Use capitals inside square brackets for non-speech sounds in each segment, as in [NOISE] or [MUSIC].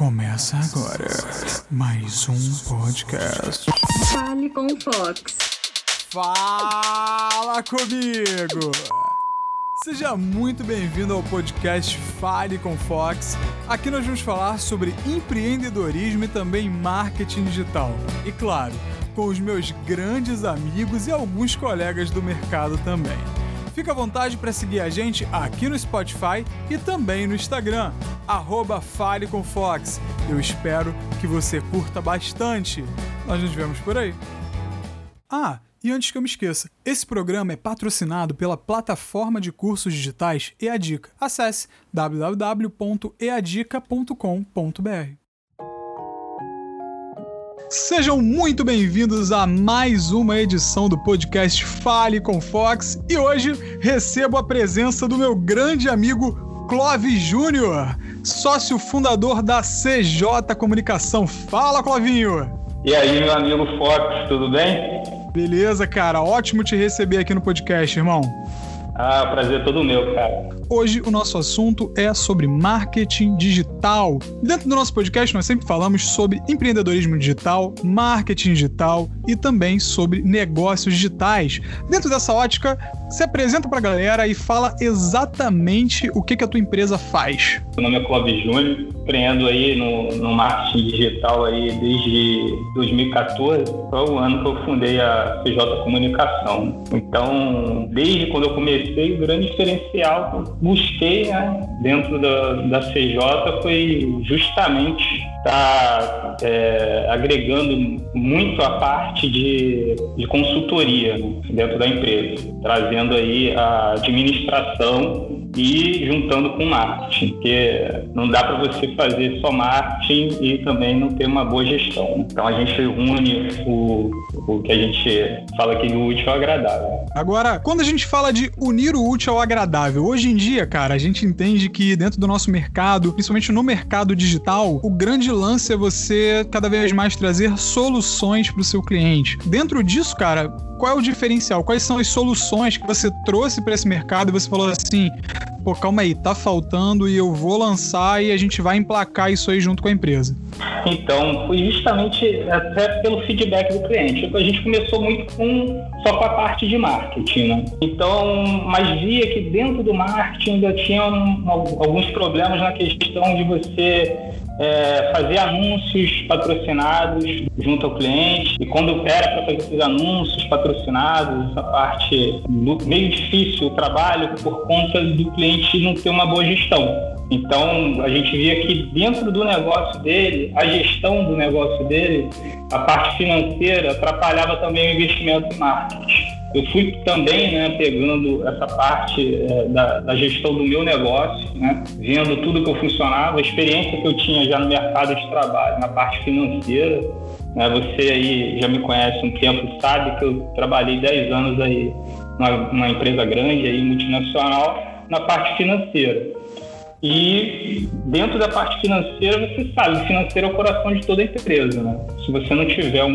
Começa agora mais um podcast. Fale com o Fox. Fala comigo! Seja muito bem-vindo ao podcast Fale com Fox. Aqui nós vamos falar sobre empreendedorismo e também marketing digital. E claro, com os meus grandes amigos e alguns colegas do mercado também. Fica à vontade para seguir a gente aqui no Spotify e também no Instagram, arroba Fale com Fox. Eu espero que você curta bastante. Nós nos vemos por aí. Ah, e antes que eu me esqueça, esse programa é patrocinado pela plataforma de cursos digitais EADICA. Acesse www.eadica.com.br. Sejam muito bem-vindos a mais uma edição do podcast Fale com Fox e hoje recebo a presença do meu grande amigo Clóvis Júnior, sócio fundador da CJ Comunicação. Fala, Clovinho! E aí, meu amigo Fox, tudo bem? Beleza, cara. Ótimo te receber aqui no podcast, irmão. Ah, prazer é todo meu, cara. Hoje o nosso assunto é sobre marketing digital. Dentro do nosso podcast, nós sempre falamos sobre empreendedorismo digital, marketing digital e também sobre negócios digitais. Dentro dessa ótica, se apresenta pra galera e fala exatamente o que, que a tua empresa faz. Meu nome é Clóvis Júnior, empreendo aí no, no marketing digital aí desde 2014, foi o ano que eu fundei a CJ Comunicação. Então, desde quando eu comecei, o grande diferencial que eu busquei né, dentro da, da CJ foi justamente estar tá, é, agregando muito a parte de, de consultoria né, dentro da empresa, trazendo aí a administração e juntando com marketing, porque não dá para você fazer só marketing e também não ter uma boa gestão. Então a gente une o, o que a gente fala aqui do útil ao agradável. Agora, quando a gente fala de unir o útil ao agradável, hoje em dia, cara, a gente entende que dentro do nosso mercado, principalmente no mercado digital, o grande lance é você cada vez mais trazer soluções para o seu cliente. Dentro disso, cara, qual é o diferencial? Quais são as soluções que você trouxe para esse mercado e você falou assim: pô, calma aí, tá faltando e eu vou lançar e a gente vai emplacar isso aí junto com a empresa? Então, foi justamente até pelo feedback do cliente. A gente começou muito com só com a parte de marketing, né? Então, mas via que dentro do marketing ainda tinham alguns problemas na questão de você é, fazer anúncios patrocinados junto ao cliente. E quando era para fazer esses anúncios patrocinados, essa parte meio difícil o trabalho por conta do cliente não ter uma boa gestão. Então, a gente via que dentro do negócio dele, a gestão do negócio dele, a parte financeira atrapalhava também o investimento em marketing. Eu fui também né, pegando essa parte é, da, da, gestão do meu negócio, né, vendo tudo que eu funcionava, a experiência que eu tinha já no mercado de trabalho, na parte financeira. Né, você aí já me conhece um tempo, sabe que eu trabalhei 10 anos aí numa, numa empresa grande, aí, multinacional, na parte financeira. E dentro da parte financeira, você sabe, o financeiro é o coração de toda empresa. Né? Se você não tiver um,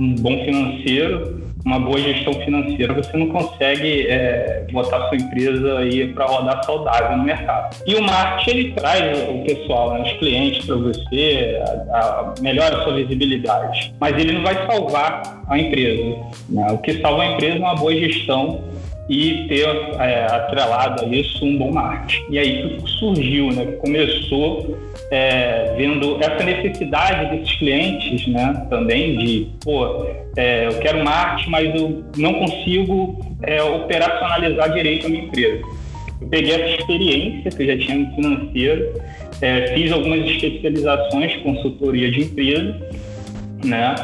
um, bom financeiro, uma boa gestão financeira, você não consegue é, botar sua empresa aí para rodar saudável no mercado. E o marketing ele traz o pessoal, né, os clientes para você, a, a, melhora a sua visibilidade, mas ele não vai salvar a empresa. Né? O que salva a empresa é uma boa gestão e ter é, atrelado a isso um bom marketing. E aí que surgiu, né? Começou é, vendo essa necessidade desses clientes, né? Também de, pô, é, eu quero marketing, mas eu não consigo é, operacionalizar direito a minha empresa. Eu peguei essa experiência que eu já tinha no financeiro, é, fiz algumas especializações, consultoria de empresa, né?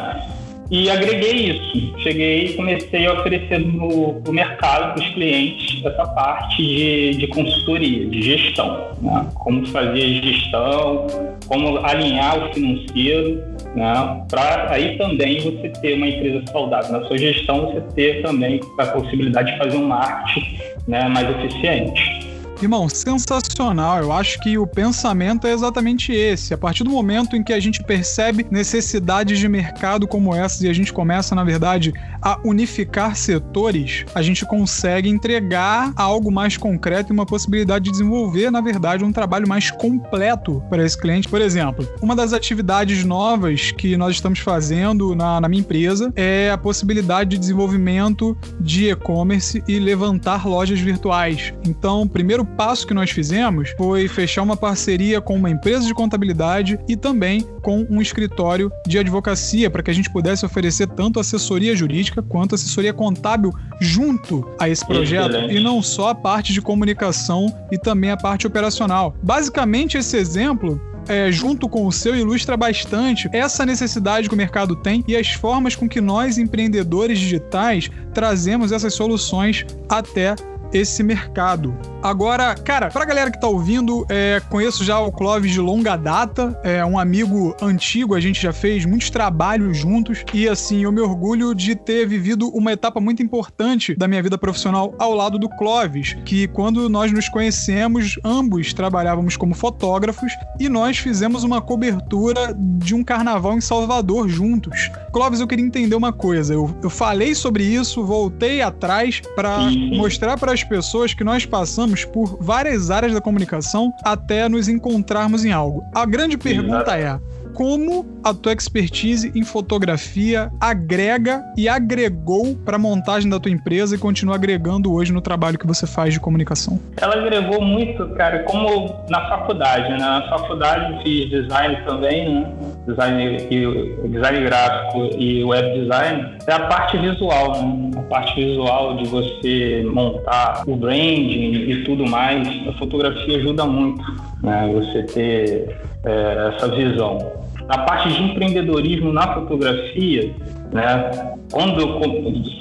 E agreguei isso. Cheguei e comecei a oferecer no, no mercado para os clientes essa parte de, de consultoria, de gestão. Né? Como fazer gestão, como alinhar o financeiro, né? para aí também você ter uma empresa saudável. Na sua gestão, você ter também a possibilidade de fazer um marketing né, mais eficiente. Irmão, sensacional. Eu acho que o pensamento é exatamente esse. A partir do momento em que a gente percebe necessidades de mercado como essas e a gente começa, na verdade, a unificar setores, a gente consegue entregar algo mais concreto e uma possibilidade de desenvolver, na verdade, um trabalho mais completo para esse cliente. Por exemplo, uma das atividades novas que nós estamos fazendo na, na minha empresa é a possibilidade de desenvolvimento de e-commerce e levantar lojas virtuais. Então, o primeiro passo que nós fizemos foi fechar uma parceria com uma empresa de contabilidade e também com um escritório de advocacia para que a gente pudesse oferecer tanto assessoria jurídica quanto assessoria contábil junto a esse projeto Excelente. e não só a parte de comunicação e também a parte operacional. Basicamente, esse exemplo é, junto com o seu, ilustra bastante essa necessidade que o mercado tem e as formas com que nós, empreendedores digitais, trazemos essas soluções até esse mercado. Agora, cara, pra galera que tá ouvindo, é, conheço já o Clóvis de longa data, é um amigo antigo, a gente já fez muitos trabalhos juntos e assim, eu me orgulho de ter vivido uma etapa muito importante da minha vida profissional ao lado do Clóvis, que quando nós nos conhecemos, ambos trabalhávamos como fotógrafos e nós fizemos uma cobertura de um carnaval em Salvador juntos. Clóvis, eu queria entender uma coisa, eu, eu falei sobre isso, voltei atrás para mostrar para as pessoas que nós passamos por várias áreas da comunicação até nos encontrarmos em algo. A grande pergunta é: como a tua expertise em fotografia agrega e agregou para a montagem da tua empresa e continua agregando hoje no trabalho que você faz de comunicação? Ela agregou muito, cara, como na faculdade, né? Na faculdade fiz design também, né? Design, e, design gráfico e web design. É a parte visual, né? A parte visual de você montar o branding e tudo mais. A fotografia ajuda muito, né? Você ter é, essa visão na parte de empreendedorismo na fotografia, né? Quando eu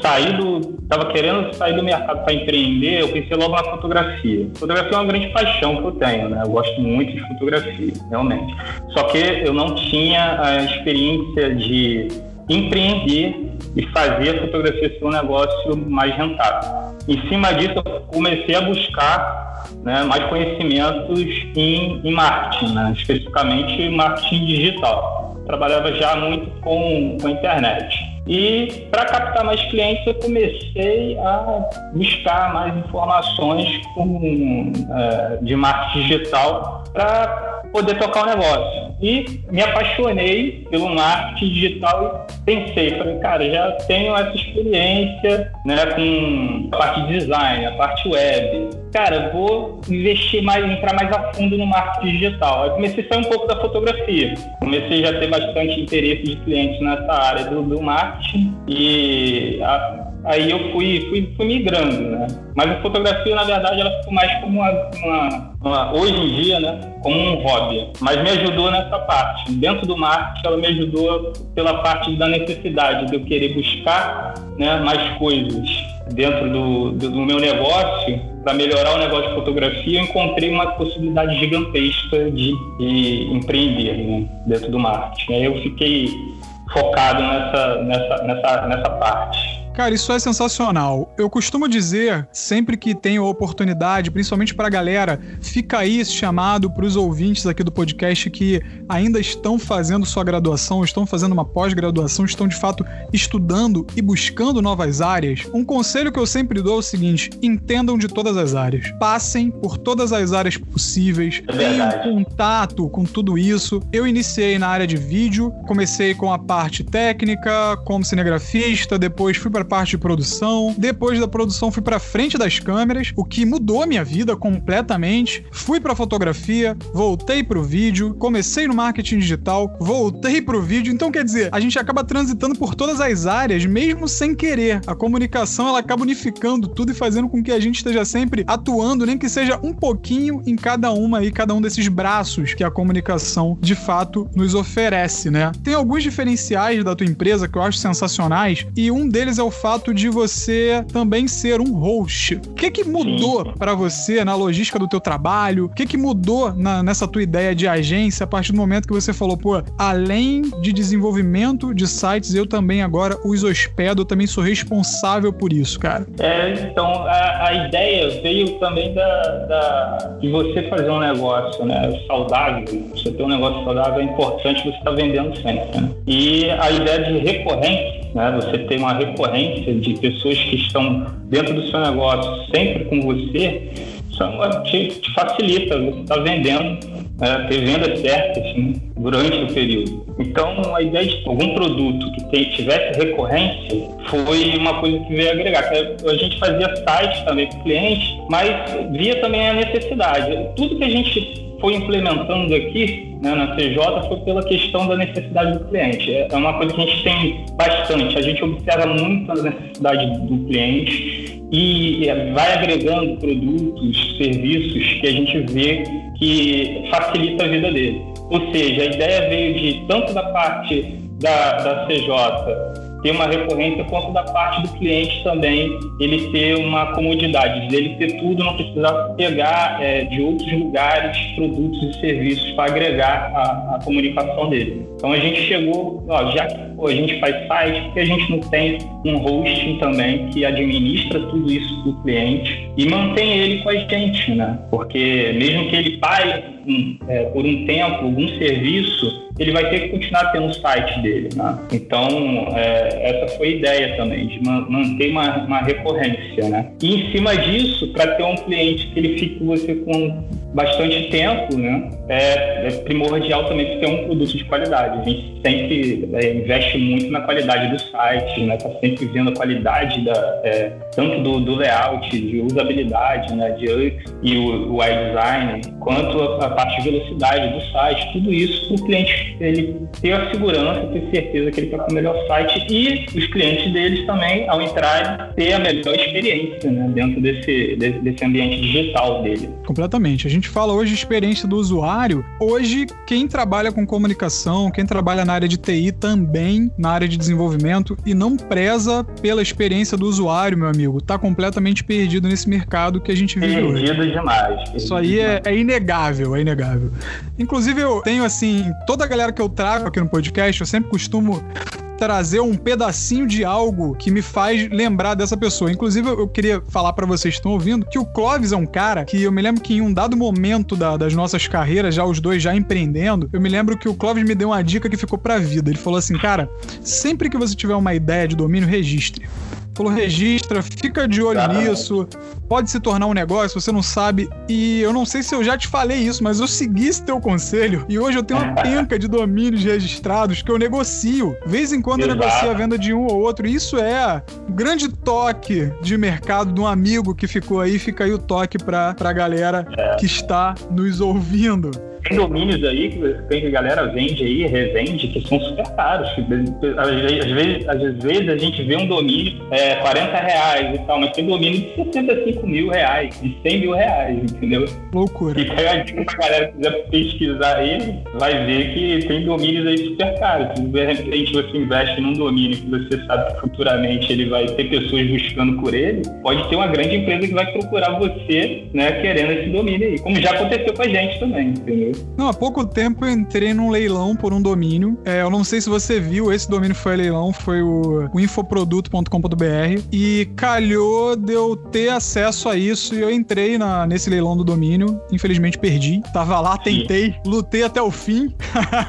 saí do, estava querendo sair do mercado para empreender, eu pensei logo na fotografia. Fotografia é uma grande paixão que eu tenho, né? Eu gosto muito de fotografia, realmente. Só que eu não tinha a experiência de empreender e fazer a fotografia ser um negócio mais rentável. Em cima disso, eu comecei a buscar né, mais conhecimentos em, em marketing, né, especificamente marketing digital. Trabalhava já muito com, com a internet. E para captar mais clientes, eu comecei a buscar mais informações com, é, de marketing digital para poder tocar o negócio. E me apaixonei pelo marketing digital e pensei, falei, cara, já tenho essa experiência né, com a parte de design, a parte web. Cara, vou investir mais, entrar mais a fundo no marketing digital. Aí comecei a sair um pouco da fotografia. Comecei já a ter bastante interesse de clientes nessa área do, do marketing e a, aí eu fui, fui, fui migrando, né? Mas a fotografia, na verdade, ela ficou mais como uma, uma, uma, hoje em dia, né? Como um hobby. Mas me ajudou nessa parte. Dentro do marketing, ela me ajudou pela parte da necessidade de eu querer buscar né, mais coisas dentro do, do, do meu negócio para melhorar o negócio de fotografia, eu encontrei uma possibilidade gigantesca de, de empreender né, dentro do marketing. Aí eu fiquei focado nessa, nessa, nessa, nessa parte. Cara, isso é sensacional. Eu costumo dizer, sempre que tenho oportunidade, principalmente pra galera, fica aí esse chamado pros ouvintes aqui do podcast que ainda estão fazendo sua graduação, estão fazendo uma pós-graduação, estão de fato estudando e buscando novas áreas. Um conselho que eu sempre dou é o seguinte: entendam de todas as áreas. Passem por todas as áreas possíveis, é tenham contato com tudo isso. Eu iniciei na área de vídeo, comecei com a parte técnica, como cinegrafista, depois fui para parte de produção. Depois da produção, fui para frente das câmeras, o que mudou minha vida completamente. Fui para fotografia, voltei pro vídeo, comecei no marketing digital, voltei pro vídeo. Então, quer dizer, a gente acaba transitando por todas as áreas, mesmo sem querer. A comunicação ela acaba unificando tudo e fazendo com que a gente esteja sempre atuando, nem que seja um pouquinho em cada uma e cada um desses braços que a comunicação de fato nos oferece, né? Tem alguns diferenciais da tua empresa que eu acho sensacionais e um deles é o fato de você também ser um host. O que que mudou para você na logística do teu trabalho? O que que mudou na, nessa tua ideia de agência a partir do momento que você falou, pô, além de desenvolvimento de sites, eu também agora os hospedo, eu também sou responsável por isso, cara? É, então, a, a ideia veio também da, da, de você fazer um negócio né, saudável. Você ter um negócio saudável é importante você estar tá vendendo sempre. Né? E a ideia de recorrência, né, você ter uma recorrência de pessoas que estão dentro do seu negócio sempre com você, te, te facilita, você está vendendo, né, ter vendas certas assim, durante o período. Então, a ideia de algum produto que tem, tivesse recorrência foi uma coisa que veio agregar. A gente fazia site também para o cliente, mas via também a necessidade. Tudo que a gente foi implementando aqui né, na CJ foi pela questão da necessidade do cliente. É, é uma coisa que a gente tem bastante. A gente observa muito a necessidade do cliente e vai agregando produtos, serviços que a gente vê que facilita a vida dele. Ou seja, a ideia veio de tanto da parte da, da CJ ter uma recorrência quanto da parte do cliente também ele ter uma comodidade, de ele ter tudo, não precisar pegar é, de outros lugares produtos e serviços para agregar a, a, comunicação dele. Então a gente chegou, ó, já que a gente faz site, porque a gente não tem um hosting também que administra tudo isso do cliente e mantém ele com a gente, né? Porque mesmo que ele pague um, é, por um tempo algum serviço, ele vai ter que continuar tendo o site dele. Né? Então, é, essa foi a ideia também, de manter uma, uma recorrência. Né? E em cima disso, para ter um cliente que ele fique com você com bastante tempo, né? É, é primordial também ter um produto de qualidade. A gente sempre é, investe muito na qualidade do site, né? Tá sempre vendo a qualidade da, é, tanto do, do, layout, de usabilidade, né? De UX e o, o design, quanto a, a, parte de velocidade do site. Tudo isso para o cliente ele ter a segurança, ter certeza que ele está com o melhor site e os clientes deles também, ao entrar, ter a melhor experiência, né? Dentro desse, desse ambiente digital dele. Completamente. A gente fala hoje experiência do usuário, hoje quem trabalha com comunicação, quem trabalha na área de TI também, na área de desenvolvimento e não preza pela experiência do usuário, meu amigo, tá completamente perdido nesse mercado que a gente vive perdido hoje. Perdido demais. Perdido Isso aí é, é, inegável, é inegável. Inclusive eu tenho assim, toda a galera que eu trago aqui no podcast, eu sempre costumo trazer um pedacinho de algo que me faz lembrar dessa pessoa. Inclusive, eu queria falar para vocês que estão ouvindo que o Clóvis é um cara que eu me lembro que em um dado momento da, das nossas carreiras, já os dois já empreendendo, eu me lembro que o Clóvis me deu uma dica que ficou pra vida. Ele falou assim, cara, sempre que você tiver uma ideia de domínio, registre falou registra, fica de olho nisso, pode se tornar um negócio, você não sabe. E eu não sei se eu já te falei isso, mas eu segui esse teu conselho e hoje eu tenho uma penca de domínios registrados que eu negocio. Vez em quando eu negocio a venda de um ou outro. E isso é um grande toque de mercado de um amigo que ficou aí. Fica aí o toque pra, pra galera é. que está nos ouvindo. Tem domínios aí que a galera vende aí, revende, que são super caros. Às vezes, às vezes a gente vê um domínio é, 40 reais e tal, mas tem domínio de 65 mil reais, de 100 mil reais, entendeu? Loucura. E aí a dica pra galera que quiser pesquisar ele, vai ver que tem domínios aí super caros. Se de repente você investe num domínio que você sabe que futuramente ele vai ter pessoas buscando por ele, pode ter uma grande empresa que vai procurar você, né, querendo esse domínio aí. Como já aconteceu com a gente também, entendeu? Não, há pouco tempo eu entrei num leilão por um domínio. É, eu não sei se você viu, esse domínio foi leilão, foi o, o infoproduto.com.br. E calhou de eu ter acesso a isso e eu entrei na, nesse leilão do domínio. Infelizmente perdi. Tava lá, tentei, lutei até o fim.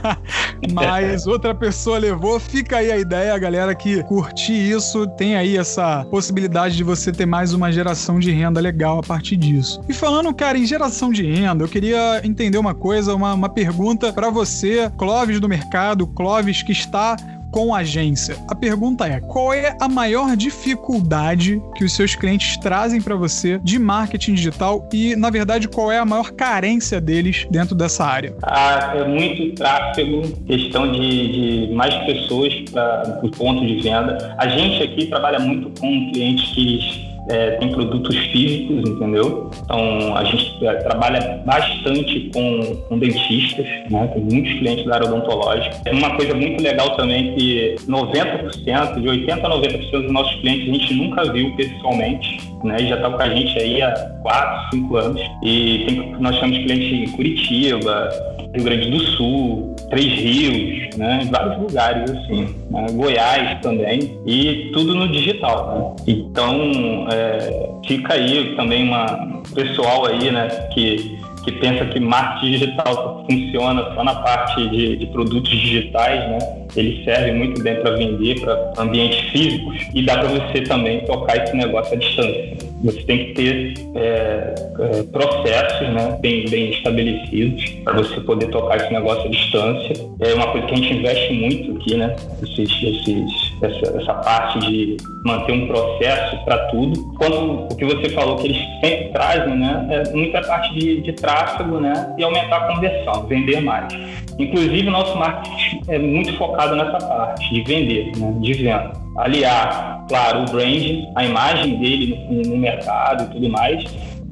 [LAUGHS] Mas outra pessoa levou. Fica aí a ideia, galera que curtir isso, tem aí essa possibilidade de você ter mais uma geração de renda legal a partir disso. E falando, cara, em geração de renda, eu queria entender uma coisa coisa, uma, uma pergunta para você, Clóvis do mercado, Clóvis que está com agência. A pergunta é: qual é a maior dificuldade que os seus clientes trazem para você de marketing digital e, na verdade, qual é a maior carência deles dentro dessa área? Ah, é muito tráfego, questão de, de mais pessoas para o ponto de venda. A gente aqui trabalha muito com clientes que é, tem produtos físicos, entendeu? Então, a gente é, trabalha bastante com, com dentistas, né? Tem muitos clientes da área odontológica. É uma coisa muito legal também que 90%, de 80% a 90% dos nossos clientes a gente nunca viu pessoalmente, né? Já está com a gente aí há 4, 5 anos. E tem, nós temos clientes em Curitiba, Rio Grande do Sul, Três Rios, né? Em vários lugares, assim. Né? Goiás também. E tudo no digital, né? Então, é, fica aí também uma pessoal aí, né? Que que pensa que marketing digital funciona só na parte de, de produtos digitais, né? Ele serve muito bem para vender para ambientes físicos e dá para você também tocar esse negócio à distância. Você tem que ter é, é, processos né, bem, bem estabelecidos para você poder tocar esse negócio à distância. É uma coisa que a gente investe muito aqui, né? Esses, esses, essa, essa parte de manter um processo para tudo. Quanto o que você falou que eles sempre trazem, né? É muita parte de, de tráfego, né? E aumentar a conversão, vender mais. Inclusive, o nosso marketing é muito focado nessa parte de vender, né? de venda. Aliar, claro, o branding, a imagem dele no, no mercado e tudo mais,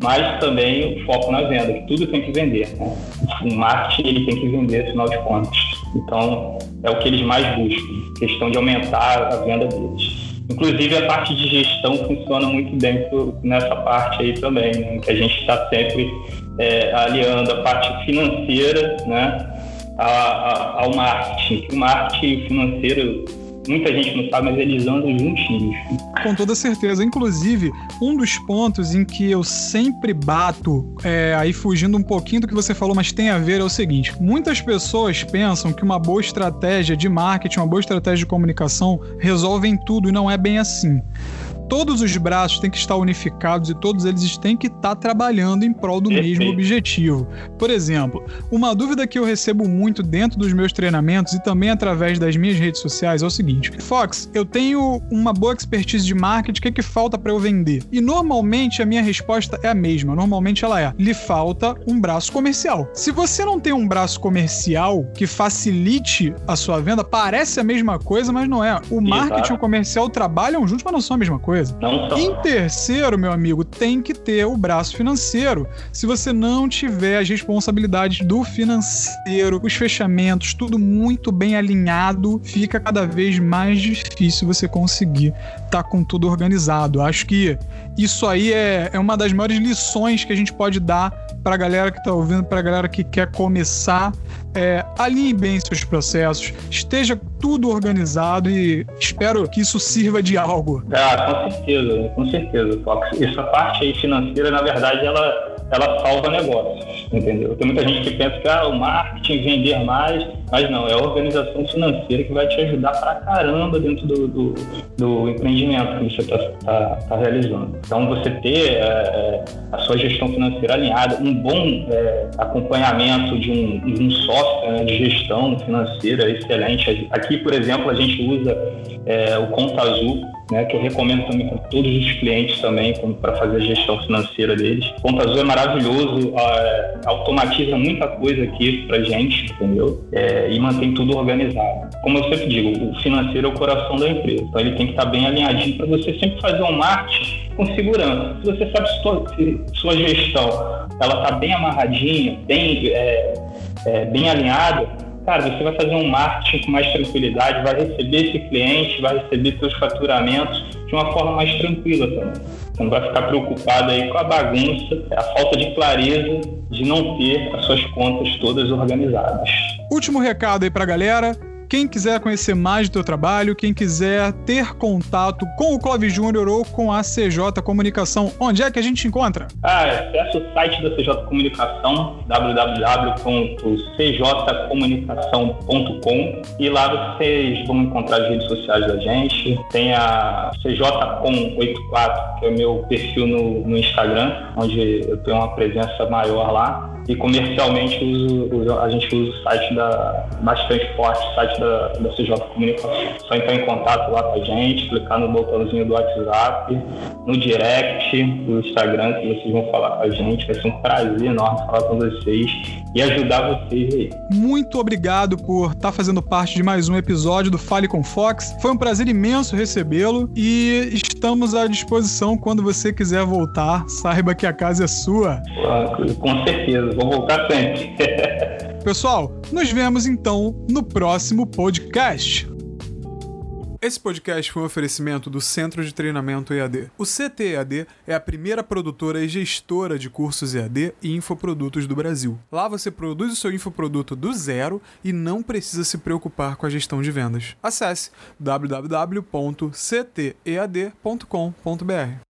mas também o foco na venda, que tudo tem que vender. Né? O marketing ele tem que vender, afinal de contas. Então, é o que eles mais buscam, questão de aumentar a venda deles. Inclusive, a parte de gestão funciona muito bem nessa parte aí também, né? que a gente está sempre é, aliando a parte financeira né? A, a, ao marketing. O marketing financeiro muita gente não sabe, mas eles andam juntinhos. Com toda certeza. Inclusive, um dos pontos em que eu sempre bato, é, aí fugindo um pouquinho do que você falou, mas tem a ver, é o seguinte: muitas pessoas pensam que uma boa estratégia de marketing, uma boa estratégia de comunicação resolvem tudo e não é bem assim todos os braços têm que estar unificados e todos eles têm que estar trabalhando em prol do mesmo objetivo. Por exemplo, uma dúvida que eu recebo muito dentro dos meus treinamentos e também através das minhas redes sociais é o seguinte: Fox, eu tenho uma boa expertise de marketing, o que, é que falta para eu vender? E normalmente a minha resposta é a mesma. Normalmente ela é: lhe falta um braço comercial. Se você não tem um braço comercial que facilite a sua venda, parece a mesma coisa, mas não é. O marketing e o comercial trabalham juntos, mas não são a mesma coisa coisa. Em terceiro, meu amigo, tem que ter o braço financeiro. Se você não tiver as responsabilidades do financeiro, os fechamentos, tudo muito bem alinhado, fica cada vez mais difícil você conseguir estar tá com tudo organizado. Acho que isso aí é, é uma das maiores lições que a gente pode dar para a galera que está ouvindo, para a galera que quer começar. É, alinhe bem seus processos, esteja tudo organizado e espero que isso sirva de algo. Ah, com certeza, com certeza, Fox. Essa parte aí financeira, na verdade, ela, ela salva negócios, entendeu? Tem muita gente que pensa que ah, o marketing, vender mais, mas não, é a organização financeira que vai te ajudar pra caramba dentro do, do, do empreendimento que você está tá, tá realizando. Então, você ter é, é, a sua gestão financeira alinhada, um bom é, acompanhamento de um, um software né, de gestão financeira excelente. Aqui, por exemplo, a gente usa é, o Conta Azul, né, que eu recomendo também para todos os clientes também para fazer a gestão financeira deles. O Conta Azul é maravilhoso, é, automatiza muita coisa aqui para gente, entendeu? É, e mantém tudo organizado. Como eu sempre digo, o financeiro é o coração da empresa, então ele tem que estar bem alinhadinho para você sempre fazer um marketing com segurança. Se você sabe se sua, se sua gestão ela está bem amarradinha, bem, é, é, bem alinhada, cara, você vai fazer um marketing com mais tranquilidade, vai receber esse cliente, vai receber seus faturamentos de uma forma mais tranquila também. Você não vai ficar preocupado aí com a bagunça, a falta de clareza de não ter as suas contas todas organizadas. Último recado aí pra galera. Quem quiser conhecer mais do teu trabalho, quem quiser ter contato com o Clóvis Júnior ou com a CJ Comunicação, onde é que a gente encontra? Ah, acesse o site da CJ Comunicação, www.cjcomunicação.com e lá vocês vão encontrar as redes sociais da gente. Tem a CJCom84, que é o meu perfil no, no Instagram, onde eu tenho uma presença maior lá e comercialmente uso, a gente usa o site da bastante forte, o site da, da CJ Comunicação. Só entrar em contato lá com a gente, clicar no botãozinho do WhatsApp, no direct do Instagram, que vocês vão falar com a gente. Vai ser um prazer enorme falar com vocês e ajudar vocês aí. Muito obrigado por estar tá fazendo parte de mais um episódio do Fale com Fox. Foi um prazer imenso recebê-lo e estamos à disposição quando você quiser voltar. Saiba que a casa é sua. Com certeza, vou voltar sempre. [LAUGHS] Pessoal, nos vemos então no próximo podcast. Esse podcast foi um oferecimento do Centro de Treinamento EAD. O CTEAD é a primeira produtora e gestora de cursos EAD e infoprodutos do Brasil. Lá você produz o seu infoproduto do zero e não precisa se preocupar com a gestão de vendas. Acesse www.ctead.com.br.